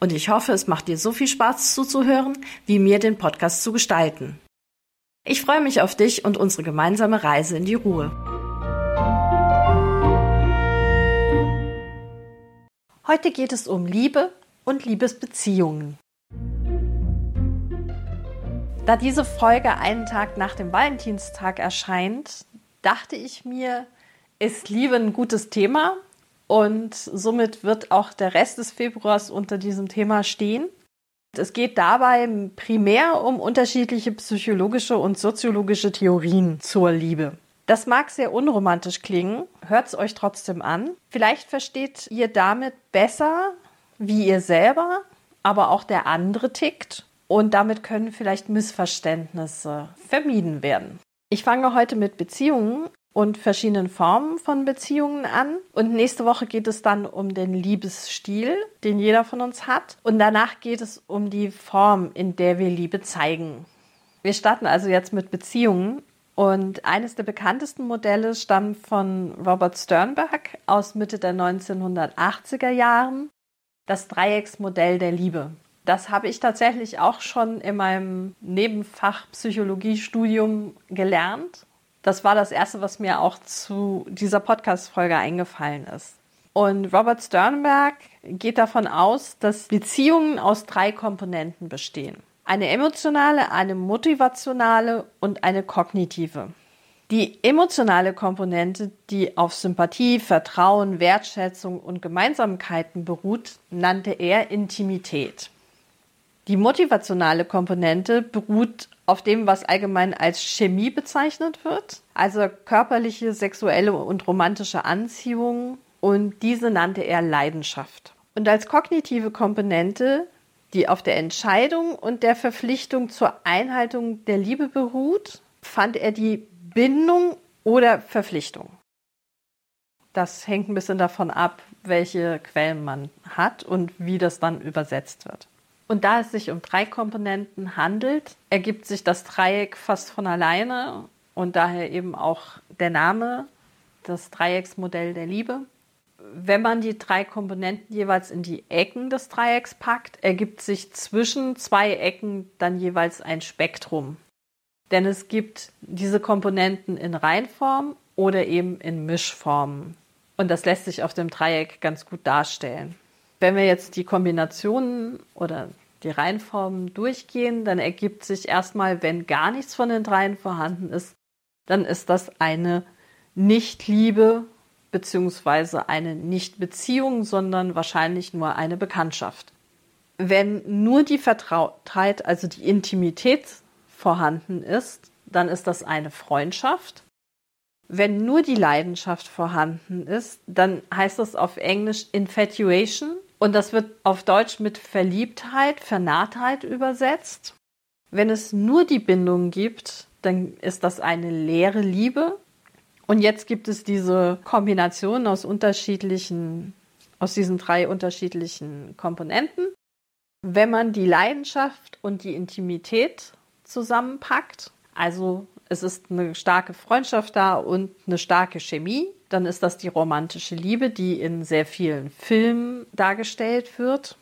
Und ich hoffe, es macht dir so viel Spaß zuzuhören, wie mir den Podcast zu gestalten. Ich freue mich auf dich und unsere gemeinsame Reise in die Ruhe. Heute geht es um Liebe und Liebesbeziehungen. Da diese Folge einen Tag nach dem Valentinstag erscheint, dachte ich mir, ist Liebe ein gutes Thema und somit wird auch der Rest des Februars unter diesem Thema stehen. Es geht dabei primär um unterschiedliche psychologische und soziologische Theorien zur Liebe. Das mag sehr unromantisch klingen, hört es euch trotzdem an. Vielleicht versteht ihr damit besser, wie ihr selber, aber auch der andere tickt. Und damit können vielleicht Missverständnisse vermieden werden. Ich fange heute mit Beziehungen und verschiedenen Formen von Beziehungen an. Und nächste Woche geht es dann um den Liebesstil, den jeder von uns hat. Und danach geht es um die Form, in der wir Liebe zeigen. Wir starten also jetzt mit Beziehungen. Und eines der bekanntesten Modelle stammt von Robert Sternberg aus Mitte der 1980er Jahren. Das Dreiecksmodell der Liebe. Das habe ich tatsächlich auch schon in meinem Nebenfach Psychologiestudium gelernt das war das Erste, was mir auch zu dieser Podcast-Folge eingefallen ist. Und Robert Sternberg geht davon aus, dass Beziehungen aus drei Komponenten bestehen. Eine emotionale, eine motivationale und eine kognitive. Die emotionale Komponente, die auf Sympathie, Vertrauen, Wertschätzung und Gemeinsamkeiten beruht, nannte er Intimität. Die motivationale Komponente beruht auf dem, was allgemein als Chemie bezeichnet wird, also körperliche, sexuelle und romantische Anziehung und diese nannte er Leidenschaft. Und als kognitive Komponente, die auf der Entscheidung und der Verpflichtung zur Einhaltung der Liebe beruht, fand er die Bindung oder Verpflichtung. Das hängt ein bisschen davon ab, welche Quellen man hat und wie das dann übersetzt wird. Und da es sich um drei Komponenten handelt, ergibt sich das Dreieck fast von alleine und daher eben auch der Name, das Dreiecksmodell der Liebe. Wenn man die drei Komponenten jeweils in die Ecken des Dreiecks packt, ergibt sich zwischen zwei Ecken dann jeweils ein Spektrum. Denn es gibt diese Komponenten in Reinform oder eben in Mischformen. Und das lässt sich auf dem Dreieck ganz gut darstellen. Wenn wir jetzt die Kombinationen oder die Reihenformen durchgehen, dann ergibt sich erstmal, wenn gar nichts von den dreien vorhanden ist, dann ist das eine Nicht-Liebe beziehungsweise eine Nicht-Beziehung, sondern wahrscheinlich nur eine Bekanntschaft. Wenn nur die Vertrautheit, also die Intimität vorhanden ist, dann ist das eine Freundschaft. Wenn nur die Leidenschaft vorhanden ist, dann heißt das auf Englisch Infatuation und das wird auf Deutsch mit Verliebtheit, Vernarrtheit übersetzt. Wenn es nur die Bindung gibt, dann ist das eine leere Liebe. Und jetzt gibt es diese Kombination aus unterschiedlichen, aus diesen drei unterschiedlichen Komponenten. Wenn man die Leidenschaft und die Intimität zusammenpackt, also es ist eine starke Freundschaft da und eine starke Chemie, dann ist das die romantische Liebe, die in sehr vielen Filmen dargestellt wird.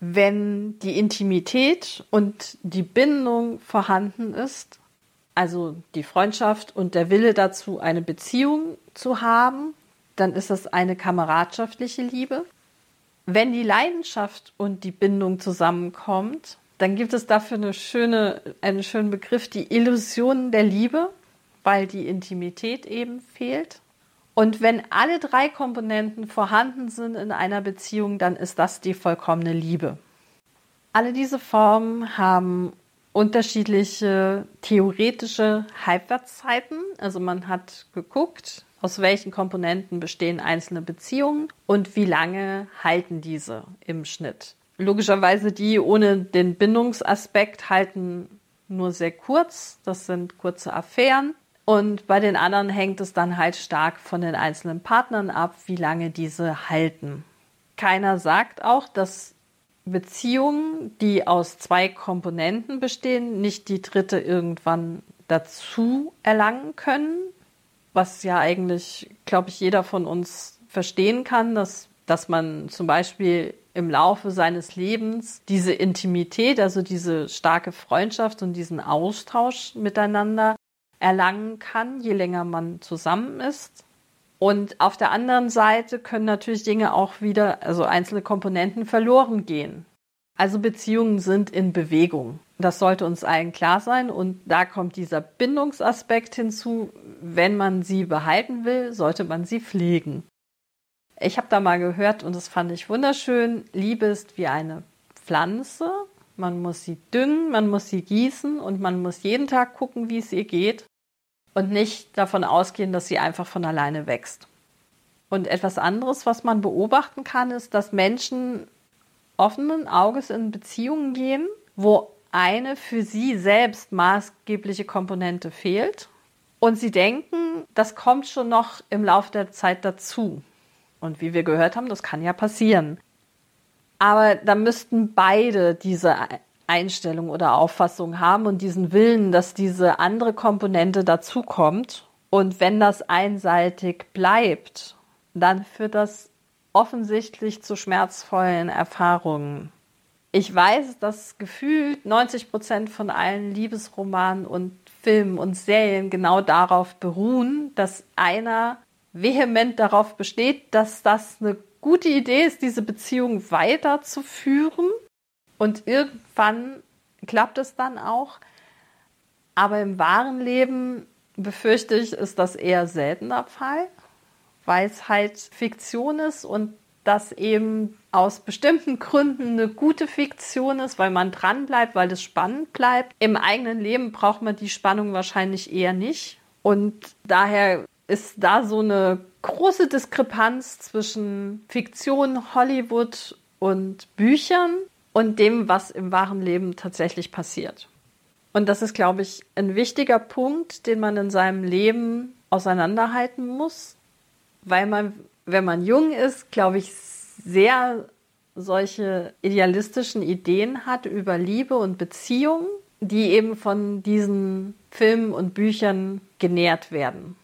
Wenn die Intimität und die Bindung vorhanden ist, also die Freundschaft und der Wille dazu, eine Beziehung zu haben, dann ist das eine kameradschaftliche Liebe. Wenn die Leidenschaft und die Bindung zusammenkommt, dann gibt es dafür eine schöne, einen schönen Begriff, die Illusion der Liebe, weil die Intimität eben fehlt. Und wenn alle drei Komponenten vorhanden sind in einer Beziehung, dann ist das die vollkommene Liebe. Alle diese Formen haben unterschiedliche theoretische Halbwertszeiten. Also man hat geguckt, aus welchen Komponenten bestehen einzelne Beziehungen und wie lange halten diese im Schnitt. Logischerweise die ohne den Bindungsaspekt halten nur sehr kurz. Das sind kurze Affären. Und bei den anderen hängt es dann halt stark von den einzelnen Partnern ab, wie lange diese halten. Keiner sagt auch, dass Beziehungen, die aus zwei Komponenten bestehen, nicht die dritte irgendwann dazu erlangen können. Was ja eigentlich, glaube ich, jeder von uns verstehen kann, dass, dass man zum Beispiel im Laufe seines Lebens diese Intimität, also diese starke Freundschaft und diesen Austausch miteinander erlangen kann, je länger man zusammen ist. Und auf der anderen Seite können natürlich Dinge auch wieder, also einzelne Komponenten verloren gehen. Also Beziehungen sind in Bewegung. Das sollte uns allen klar sein. Und da kommt dieser Bindungsaspekt hinzu. Wenn man sie behalten will, sollte man sie pflegen. Ich habe da mal gehört und das fand ich wunderschön. Liebe ist wie eine Pflanze. Man muss sie düngen, man muss sie gießen und man muss jeden Tag gucken, wie es ihr geht und nicht davon ausgehen, dass sie einfach von alleine wächst. Und etwas anderes, was man beobachten kann, ist, dass Menschen offenen Auges in Beziehungen gehen, wo eine für sie selbst maßgebliche Komponente fehlt und sie denken, das kommt schon noch im Laufe der Zeit dazu. Und wie wir gehört haben, das kann ja passieren. Aber da müssten beide diese Einstellung oder Auffassung haben und diesen Willen, dass diese andere Komponente dazukommt. Und wenn das einseitig bleibt, dann führt das offensichtlich zu schmerzvollen Erfahrungen. Ich weiß, dass gefühlt 90 Prozent von allen Liebesromanen und Filmen und Serien genau darauf beruhen, dass einer vehement darauf besteht, dass das eine gute Idee ist, diese Beziehung weiterzuführen. Und irgendwann klappt es dann auch. Aber im wahren Leben befürchte ich, ist das eher seltener Fall, weil es halt Fiktion ist und das eben aus bestimmten Gründen eine gute Fiktion ist, weil man dran bleibt, weil es spannend bleibt. Im eigenen Leben braucht man die Spannung wahrscheinlich eher nicht. Und daher ist da so eine große Diskrepanz zwischen Fiktion, Hollywood und Büchern und dem, was im wahren Leben tatsächlich passiert. Und das ist, glaube ich, ein wichtiger Punkt, den man in seinem Leben auseinanderhalten muss, weil man, wenn man jung ist, glaube ich, sehr solche idealistischen Ideen hat über Liebe und Beziehung, die eben von diesen Filmen und Büchern genährt werden.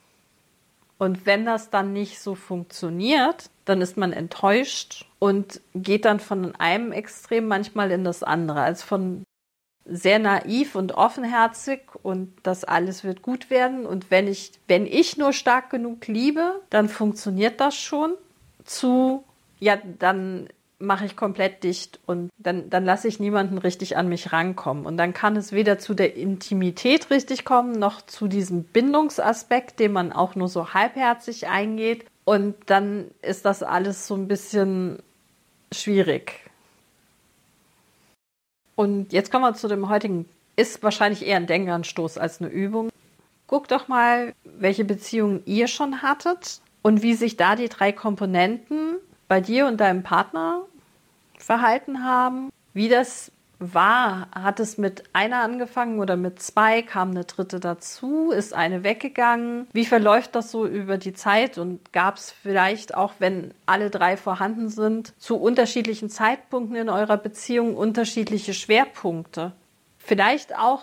Und wenn das dann nicht so funktioniert, dann ist man enttäuscht und geht dann von einem Extrem manchmal in das andere. Also von sehr naiv und offenherzig und das alles wird gut werden. Und wenn ich, wenn ich nur stark genug liebe, dann funktioniert das schon. Zu, ja, dann mache ich komplett dicht und dann, dann lasse ich niemanden richtig an mich rankommen. Und dann kann es weder zu der Intimität richtig kommen, noch zu diesem Bindungsaspekt, den man auch nur so halbherzig eingeht. Und dann ist das alles so ein bisschen schwierig. Und jetzt kommen wir zu dem heutigen, ist wahrscheinlich eher ein Denkanstoß als eine Übung. Guck doch mal, welche Beziehungen ihr schon hattet und wie sich da die drei Komponenten bei dir und deinem Partner verhalten haben. Wie das war, hat es mit einer angefangen oder mit zwei, kam eine dritte dazu, ist eine weggegangen. Wie verläuft das so über die Zeit und gab es vielleicht auch, wenn alle drei vorhanden sind, zu unterschiedlichen Zeitpunkten in eurer Beziehung unterschiedliche Schwerpunkte? Vielleicht auch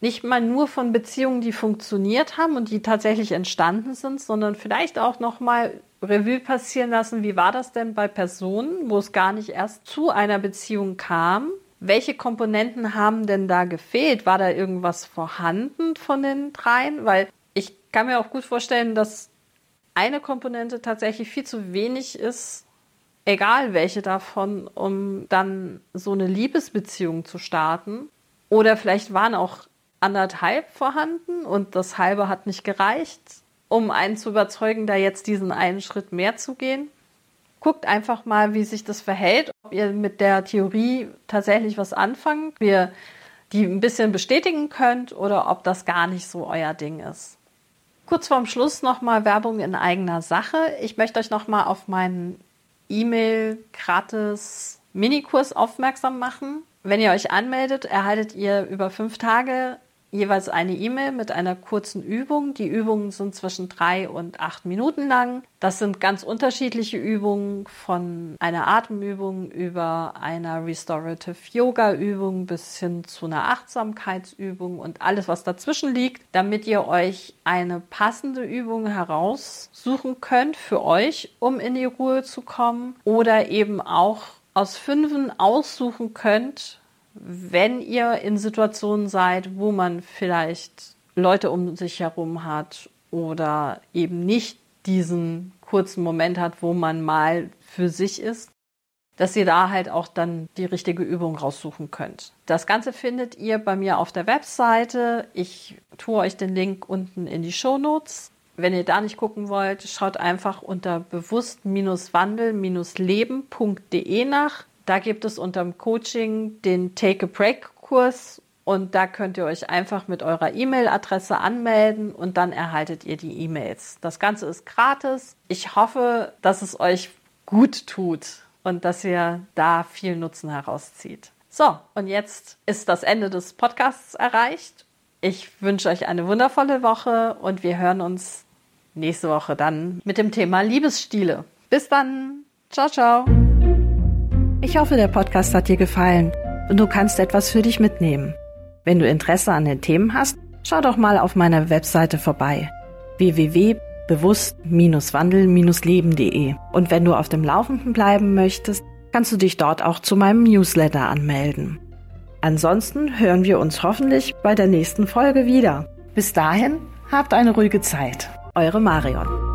nicht mal nur von Beziehungen, die funktioniert haben und die tatsächlich entstanden sind, sondern vielleicht auch noch mal Revue passieren lassen, wie war das denn bei Personen, wo es gar nicht erst zu einer Beziehung kam? Welche Komponenten haben denn da gefehlt? War da irgendwas vorhanden von den dreien? Weil ich kann mir auch gut vorstellen, dass eine Komponente tatsächlich viel zu wenig ist, egal welche davon, um dann so eine Liebesbeziehung zu starten. Oder vielleicht waren auch anderthalb vorhanden und das halbe hat nicht gereicht um einen zu überzeugen, da jetzt diesen einen Schritt mehr zu gehen. Guckt einfach mal, wie sich das verhält, ob ihr mit der Theorie tatsächlich was anfangen, ob ihr die ein bisschen bestätigen könnt oder ob das gar nicht so euer Ding ist. Kurz vorm Schluss nochmal Werbung in eigener Sache. Ich möchte euch nochmal auf meinen E-Mail gratis Minikurs aufmerksam machen. Wenn ihr euch anmeldet, erhaltet ihr über fünf Tage jeweils eine E-Mail mit einer kurzen Übung. Die Übungen sind zwischen drei und acht Minuten lang. Das sind ganz unterschiedliche Übungen von einer Atemübung über einer Restorative Yoga Übung bis hin zu einer Achtsamkeitsübung und alles, was dazwischen liegt, damit ihr euch eine passende Übung heraussuchen könnt für euch, um in die Ruhe zu kommen oder eben auch aus fünfen aussuchen könnt, wenn ihr in Situationen seid, wo man vielleicht Leute um sich herum hat oder eben nicht diesen kurzen Moment hat, wo man mal für sich ist, dass ihr da halt auch dann die richtige Übung raussuchen könnt. Das Ganze findet ihr bei mir auf der Webseite. Ich tue euch den Link unten in die Show Notes. Wenn ihr da nicht gucken wollt, schaut einfach unter bewusst-wandel-leben.de nach. Da gibt es unterm Coaching den Take a Break Kurs und da könnt ihr euch einfach mit eurer E-Mail-Adresse anmelden und dann erhaltet ihr die E-Mails. Das Ganze ist gratis. Ich hoffe, dass es euch gut tut und dass ihr da viel Nutzen herauszieht. So, und jetzt ist das Ende des Podcasts erreicht. Ich wünsche euch eine wundervolle Woche und wir hören uns nächste Woche dann mit dem Thema Liebesstile. Bis dann. Ciao, ciao. Ich hoffe, der Podcast hat dir gefallen und du kannst etwas für dich mitnehmen. Wenn du Interesse an den Themen hast, schau doch mal auf meiner Webseite vorbei www.bewusst-wandel-leben.de und wenn du auf dem Laufenden bleiben möchtest, kannst du dich dort auch zu meinem Newsletter anmelden. Ansonsten hören wir uns hoffentlich bei der nächsten Folge wieder. Bis dahin, habt eine ruhige Zeit. Eure Marion.